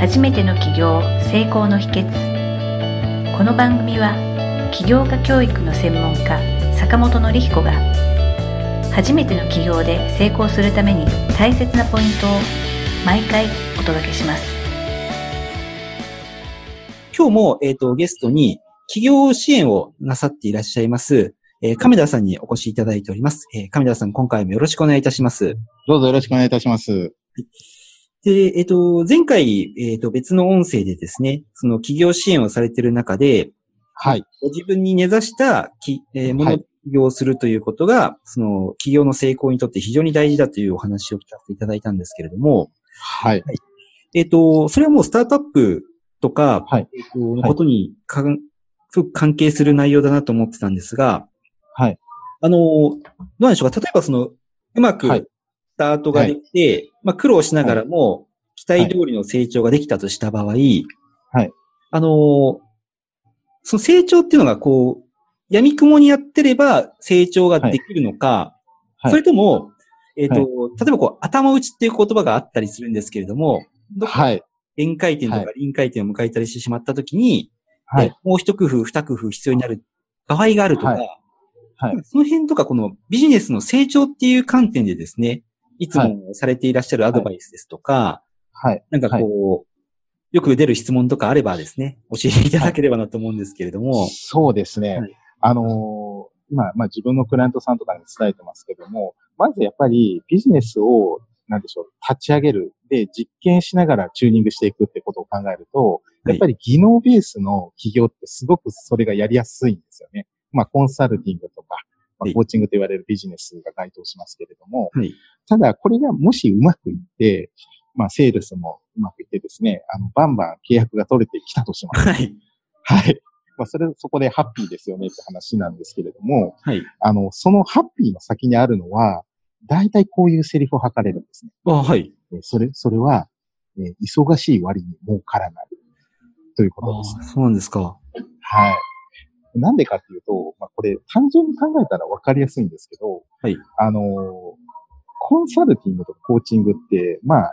初めての起業成功の秘訣この番組は起業家教育の専門家坂本典彦が初めての起業で成功するために大切なポイントを毎回お届けします今日も、えっ、と、ゲストに起業支援をなさっていらっしゃいます、えー亀田さんにお越しいただいております。えー亀田さん、今回もよろしくお願いいたします。どうぞよろしくお願いいたします。で、えっ、と、前回、えっ、と、別の音声でですね、その起業支援をされている中で、はい。ご自分に根ざしたき、えーものをはい起業するということが、その起業の成功にとって非常に大事だというお話を聞かせていただいたんですけれども、はい。えっ、と、それはもうスタートアップとか、はい。えっ、と、のことにかん、すごく関係する内容だなと思ってたんですが、はい。あの、どうなんでしょうか？例えばその、うまくはいスタートができて、まあ苦労しながらも、期待通りの成長ができたとした場合、はい。あの、その成長っていうのがこう、闇雲にやってれば成長ができるのか、はい。それとも、えっ、と、はい。例えばこう、頭打ちっていう言葉があったりするんですけれども、どはい。限界点とかは臨界点を迎えたりしてしまったときに、はい。え。もう一工夫、二工夫必要になる場合があるとか、はい。はい。その辺とかこのビジネスの成長っていう観点でですね、いつもされていらっしゃるアドバイスですとか、はい。なんかこう、よく出る質問とかあればですね、教えていただければなと思うんですけれども、そうですね。はいあのー今、まあ自分のクライアントさんとかに伝えてますけども、まずやっぱりビジネスを、なんでしょう、立ち上げる。で、実験しながらチューニングしていくってことを考えると、やっぱり技能ベースの企業ってすごくそれがやりやすいんですよね。まあコンサルティングとか、まはいあ、コーチングと言われるビジネスが該当しますけれども、はい。ただ、これがもしうまくいって、まあ、セールスもうまくいってですね、あの、バンバン契約が取れてきたとします。はい。はい。まあ、それ、そこでハッピーですよねって話なんですけれども、はい。あの、そのハッピーの先にあるのは、大体こういうセリフを吐かれるんですね。あはい。えーそれ、それは、えー忙しい割に儲からない。ということですね。あそうなんですか。はい。なんでかっていうと、まあ、これ単純に考えたら分かりやすいんですけど、はい。あのーコンサルティングとかコーチングって、まあ、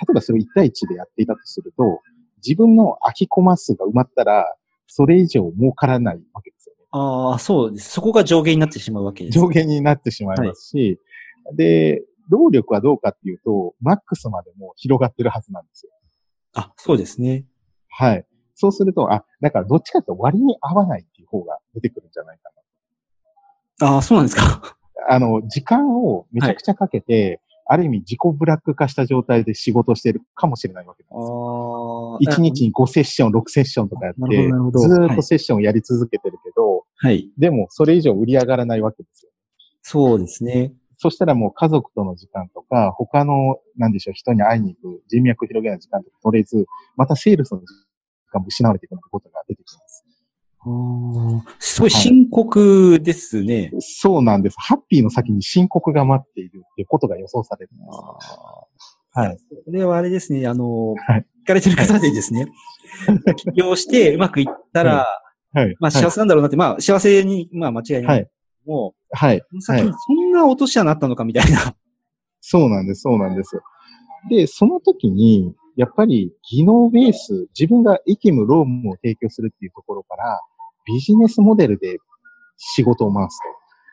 例えばそれを1対1でやっていたとすると、自分の空きコマ数が埋まったら、それ以上儲からないわけですよね。ああ、そうです。そこが上限になってしまうわけです。上限になってしまいますし、で、労力はどうかっていうと、マックスまでも広がってるはずなんですよ。あ、そうですね。はい。そうすると、あ、だからどっちかというと割に合わないっていう方が出てくるんじゃないかああ、そうなんですか。な。あの、時間をめちゃくちゃかけて、ある意味自己ブラック化した状態で仕事をしてるかもしれないわけなんですよ。あ1日に5セッション、6セッションとかやって、ずーっはいとセッションをやり続けてるけど、はい。でもそれ以上売り上がらないわけですよ。そうですね。そしたらもう家族との時間とか、他の、なんでしょう、人に会いに行く、人脈を広げない時間とか取れず、またセールスの時間も失われていくことが出てきます。あーすごい深刻ですね。そうなんです。ハッピーの先に深刻が待っているっていうことが予想されるんです。はい。これはあれですね、あの、はい聞かれてる方でですね、起業してうまくいったら、はい。まあ幸せなんだろうなって、まあ幸せに、まあ間違いない。はいもはい。う、その先にそんな落とし穴なったのかみたいな。そうなんです、そうなんです。で、その時に、やっぱり技能ベース、自分が役務、労務を提供するっていうところから、ビジネスモデルで仕事を回す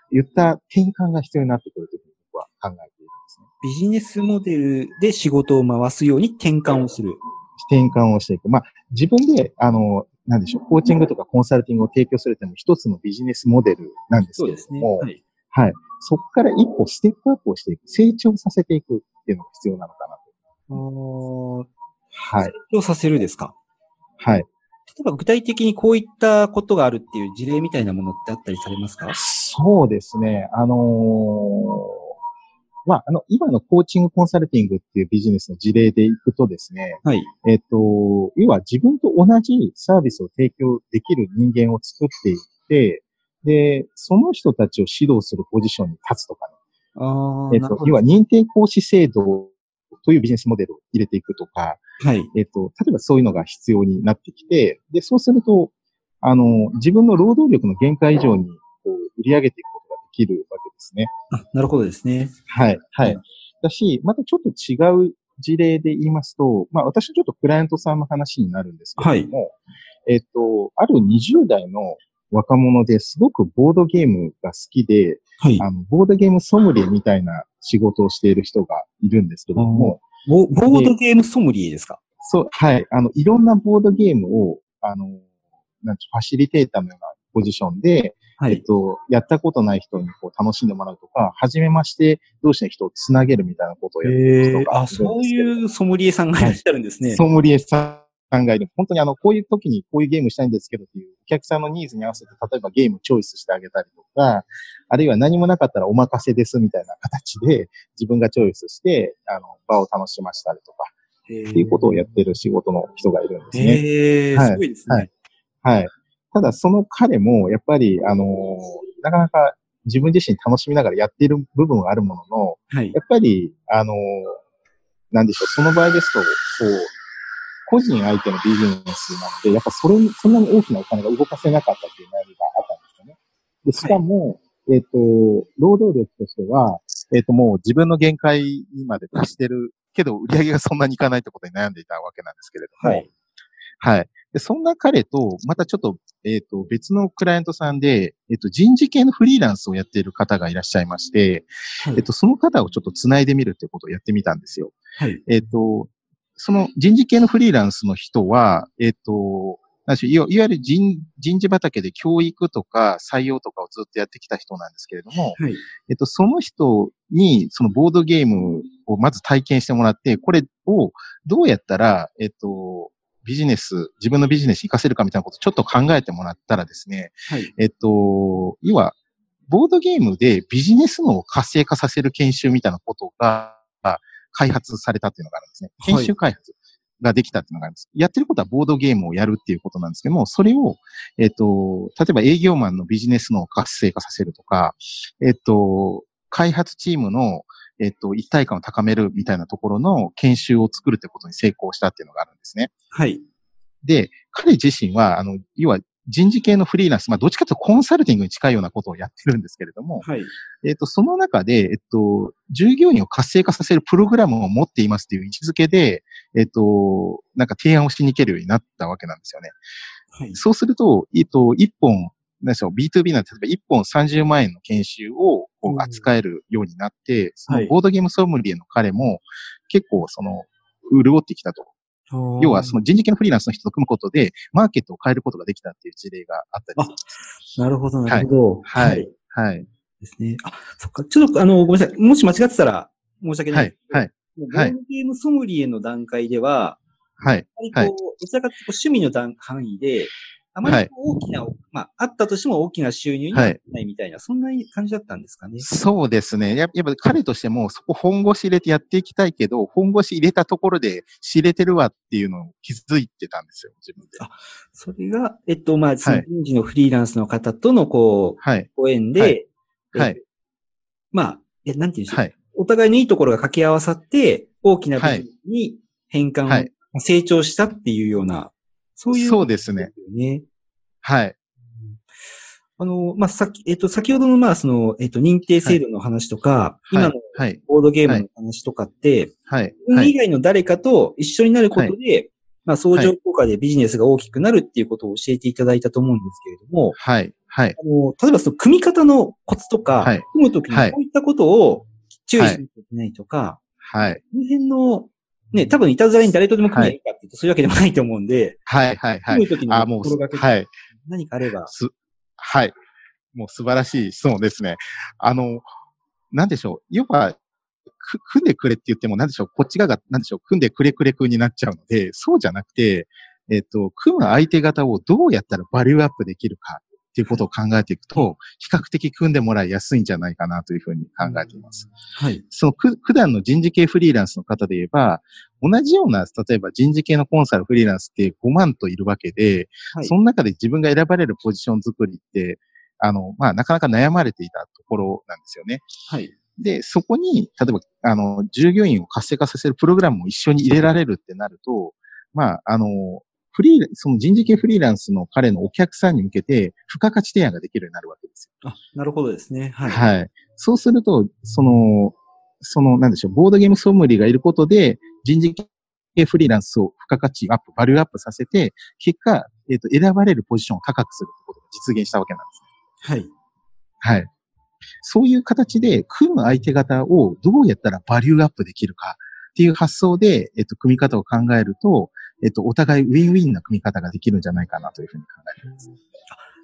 といった転換が必要になってくるというふうに僕は考えているんですね。ビジネスモデルで仕事を回すように転換をする。転換をしていく。まあ、自分で、あの、なんでしょう、コーチングとかコンサルティングを提供するための一つのビジネスモデルなんです。けれども、はい。はい。そこから一歩ステップアップをしていく、成長させていくっていうのが必要なのかなと。はい。成長させるですか？はい。例えば具体的にこういったことがあるっていう事例みたいなものってあったりされますか？そうですね。あのーまあ、あの、今のコーチングコンサルティングっていうビジネスの事例でいくとですね、はい。えっと、要は自分と同じサービスを提供できる人間を作っていって、で、その人たちを指導するポジションに立つとかね。ああ、えっと、なるほど要は認定講師制度というビジネスモデルを入れていくとか、はい。えっと、例えばそういうのが必要になってきて、で、そうすると、あの、自分の労働力の限界以上にこう売り上げていくことができるわけですね。あなるほどですね。はい、ははいい。だし、またちょっと違う事例で言いますと、まあ私ちょっとクライアントさんの話になるんですけれども、はい、えっと、ある20代の若者ですごくボードゲームが好きで、はい、あの、ボードゲームソムリエみたいな仕事をしている人がいるんですけれども、ボボードゲームソムリエですか？そう、はい。あの、いろんなボードゲームを、あの、なんファシリテーターのようなポジションで、はい、えっと、やったことない人にこう楽しんでもらうとか、初めまして同士の人をつなげるみたいなことをやる人があ、そういうソムリエさんがいらっしゃるんですね。はい、ソムリエさんがいる。本当にあの、こういう時にこういうゲームしたいんですけどっていうお客さんのニーズに合わせて、例えばゲームチョイスしてあげたりとか、あるいは何もなかったらお任せですみたいな形で自分がチョイスして、あの、場を楽しませたりとか、っていうことをやってる仕事の人がいるんですね。へー、すごいですね。はい。はい。ただその彼も、やっぱり、あのー、なかなか自分自身楽しみながらやっている部分はあるものの、はい、やっぱり、あのー、なんでしょう、その場合ですと、こう、個人相手のビジネスなので、やっぱそれに、そんなに大きなお金が動かせなかったっていう悩みがあったんですよね。で、しかも、はい、えっ、と、労働力としては、えっ、と、もう自分の限界にまで達してるけど、売り上げがそんなにいかないってことに悩んでいたわけなんですけれども、はい。はい。で、そんな彼と、またちょっと、えっ、ー、と、別のクライアントさんで、えっ、ー、と、人事系のフリーランスをやっている方がいらっしゃいまして、はい、えっ、と、その方をちょっと繋いでみるってことをやってみたんですよ。はい。えっ、と、その人事系のフリーランスの人は、えっ、と、いわゆる人人事畑で教育とか採用とかをずっとやってきた人なんですけれども、はい、えっと、その人にそのボードゲームをまず体験してもらって、これをどうやったら、えっと、ビジネス、自分のビジネスに活かせるかみたいなことをちょっと考えてもらったらですね、はい、えっと、要は、ボードゲームでビジネスのを活性化させる研修みたいなことが開発されたっていうのがあるんですね。研修開発ができたっていうのがあるんです。やってることはボードゲームをやるっていうことなんですけども、それを、えっと、例えば営業マンのビジネスのを活性化させるとか、えっと、開発チームのえっと、一体感を高めるみたいなところの研修を作るってことに成功したっていうのがあるんですね。はい。で、彼自身は、あの、要は人事系のフリーランス、まあ、どっちかというとコンサルティングに近いようなことをやってるんですけれども、はい。えっと、その中で、えっと、従業員を活性化させるプログラムを持っていますという位置づけで、えっと、なんか提案をしに行けるようになったわけなんですよね。はい。そうすると、えっと、一本、何でしょう、B2B な例えば1本30万円の研修を扱えるようになって、そのボードゲームソムリエの彼も結構その、潤ってきたと。要はその人事系のフリーランスの人と組むことで、マーケットを変えることができたっていう事例があったり。なるほど、なるほど。はい。はい。ですね。あ、そっか。ちょっとあの、ごめんなさい。もし間違ってたら申し訳ない。はい。はい。ボードゲームソムリエの段階では、はい。はい。どちらかというと趣味の範囲で、あまり大きな、はい、まあ、あったとしても大きな収入にならないみたいな、はい、そんな感じだったんですかね。そうですね。ややっぱ彼としても、そこ本腰入れてやっていきたいけど、本腰入れたところで知れてるわっていうのを気づいてたんですよ、自分で。あ、それが、えっと、まあ、人事のフリーランスの方との、こう、はい、ご縁で、はい。はい、まあ、え、なんていうんですか、はい、お互いのいいところが掛け合わさって、大きな部分に変換、はい、成長したっていうような、そういう、そうですね。はい。あの、まあ、さっき、えっと、先ほどの、まあ、その、えっと、認定制度の話とか、はい、今の、ボードゲームの話とかって、はい。はい、以外の誰かと一緒になることで、はい、まあ、相乗効果でビジネスが大きくなるっていうことを教えていただいたと思うんですけれども、はい。はい。あの、例えばその、組み方のコツとか、はい。組むときにこういったことを注意しなきゃいけないとか、はい。この辺の、ね、多分いたずらに誰とでも組めばいいかっていうと、そういうわけでもないと思うんで、はい、はい、はい。組むときに心がけて、はい。何かあれば。す、はい。もう素晴らしい質問ですね。あの、なんでしょう。要は、く、組んでくれって言っても、なんでしょう。こっち側が、なんでしょう。組んでくれくれくになっちゃうので、そうじゃなくて、えっ、と、組む相手方をどうやったらバリューアップできるかっていうことを考えていくと、比較的組んでもらいやすいんじゃないかなというふうに考えています。はい。その普段の人事系フリーランスの方で言えば、同じような、例えば人事系のコンサルフリーランスって5万といるわけで、はい、その中で自分が選ばれるポジション作りって、あの、まあ、なかなか悩まれていたところなんですよね。はい。で、そこに、例えば、あの、従業員を活性化させるプログラムも一緒に入れられるってなると、まあ、あの、フリー、その人事系フリーランスの彼のお客さんに向けて、付加価値提案ができるようになるわけですよ。あ、なるほどですね。はい。はい。そうすると、その、その、なんでしょう、ボードゲームソムリエがいることで、人事系フリーランスを付加価値アップ、バリューアップさせて、結果、えっ、ー、と、選ばれるポジションを高くすることが実現したわけなんですね。はい。はい。そういう形で、組む相手方をどうやったらバリューアップできるかっていう発想で、えっと、組み方を考えると、えっと、お互いウィンウィンな組み方ができるんじゃないかなというふうに考えています。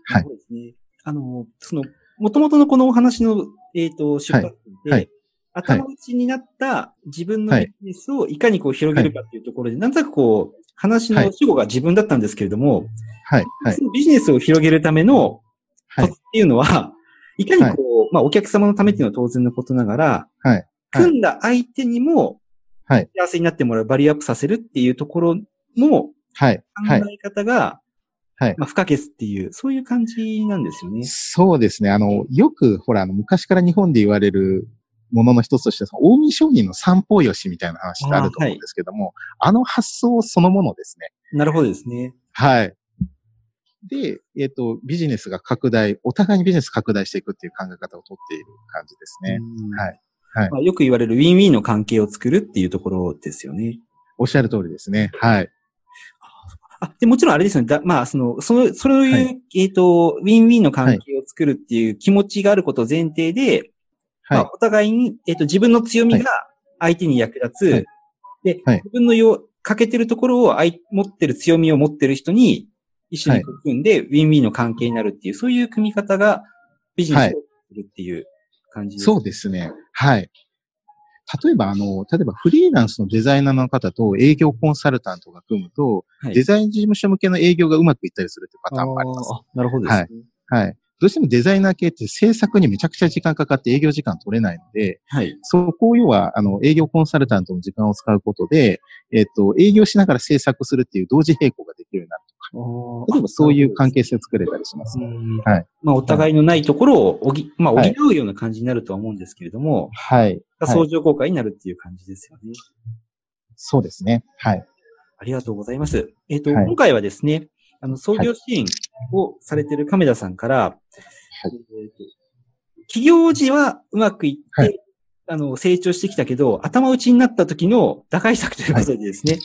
はい。そうですね。あの、その、元々のこのお話の、えっ、ー、と、出発で、はい、頭打ちになった自分のビジネスをいかにこう広げるかっていうところで、はい、なんとなくこう、話の主語が自分だったんですけれども、はい。はい。そのビジネスを広げるための、はい。っていうのは、いかにこう、まあ、お客様のためっていうのは当然のことながら、はい。組んだ相手にも、はい。幸せになってもらう、バリアップさせるっていうところの、はい。考え方が、はい。まあ、不可欠っていう、そういう感じなんですよね。そうですね。あの、よく、ほら、あの、昔から日本で言われるものの一つとして、大見商人の三方よしみたいな話ってあると思うんですけども、あはい、あの発想そのものですね。なるほどですね。はい。で、えっ、ー、と、ビジネスが拡大、お互いにビジネス拡大していくっていう考え方をとっている感じですね。はい。はい。まあ、よく言われるウィンウィンの関係を作るっていうところですよね。おっしゃる通りですね。はい。あ、で、もちろんあれですよね。だまあ、その、その、そういう、はい、えっ、ー、と、ウィンウィンの関係を作るっていう気持ちがあることを前提で、はい、まあ、お互いに、えっ、ー、と、自分の強みが相手に役立つ。はい、で、自分のよ、欠けてるところを持ってる強みを持ってる人に、一緒に組んで、ウィンウィンの関係になるっていう、そういう組み方がビジネスをするっていう感じです、はい、そうですね。はい。例えば、あの、例えばフリーランスのデザイナーの方と営業コンサルタントが組むと、はい、デザイン事務所向けの営業がうまくいったりするっていうパターンもあります。あなるほどですね。はい。はい。どうしてもデザイナー系って制作にめちゃくちゃ時間かかって営業時間取れないので、はい。そこを要は、あの、営業コンサルタントの時間を使うことで、えっ、と、営業しながら制作するっていう同時並行ができるようになる例えばそういう関係性を作れたりします、ね。はい。まあ、お互いのないところをおぎ、まあ、補うような感じになるとは思うんですけれども、はい。相乗効果になるっていう感じですよね。そうですね。はい。ありがとうございます。えっ、ー、と、はい、今回はですね、あの、創業支援をされている亀田さんから、はいえー、企業時はうまくいって、はい、あの、成長してきたけど、頭打ちになった時の打開策ということでですね。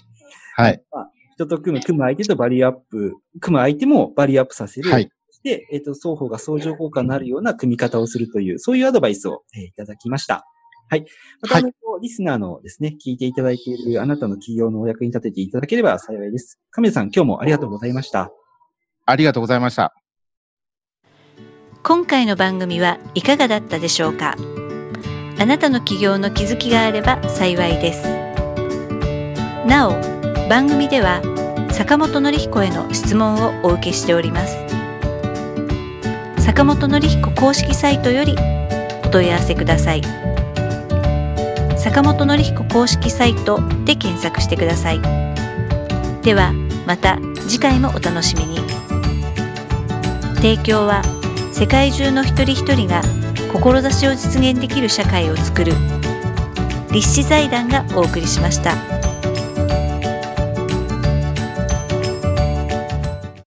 はい。まあ、人と組む、組む相手とバリアアップ、組む相手もバリアアップさせる。はい。で、えっ、ー、と、双方が相乗効果になるような組み方をするという、そういうアドバイスを、えー、いただきました。はい。また、あの、リスナーのですね、聞いていただいているあなたの企業のお役に立てていただければ幸いです。亀さん、今日もありがとうございました。ありがとうございました。今回の番組はいかがだったでしょうか？あなたの企業の気づきがあれば幸いです。なお、番組では坂本典彦への質問をお受けしております。坂本典彦公式サイトよりお問い合わせください。坂本典彦公式サイトで検索してくださいではまた次回もお楽しみに提供は世界中の一人一人が志を実現できる社会をつくる立志財団がお送りしました。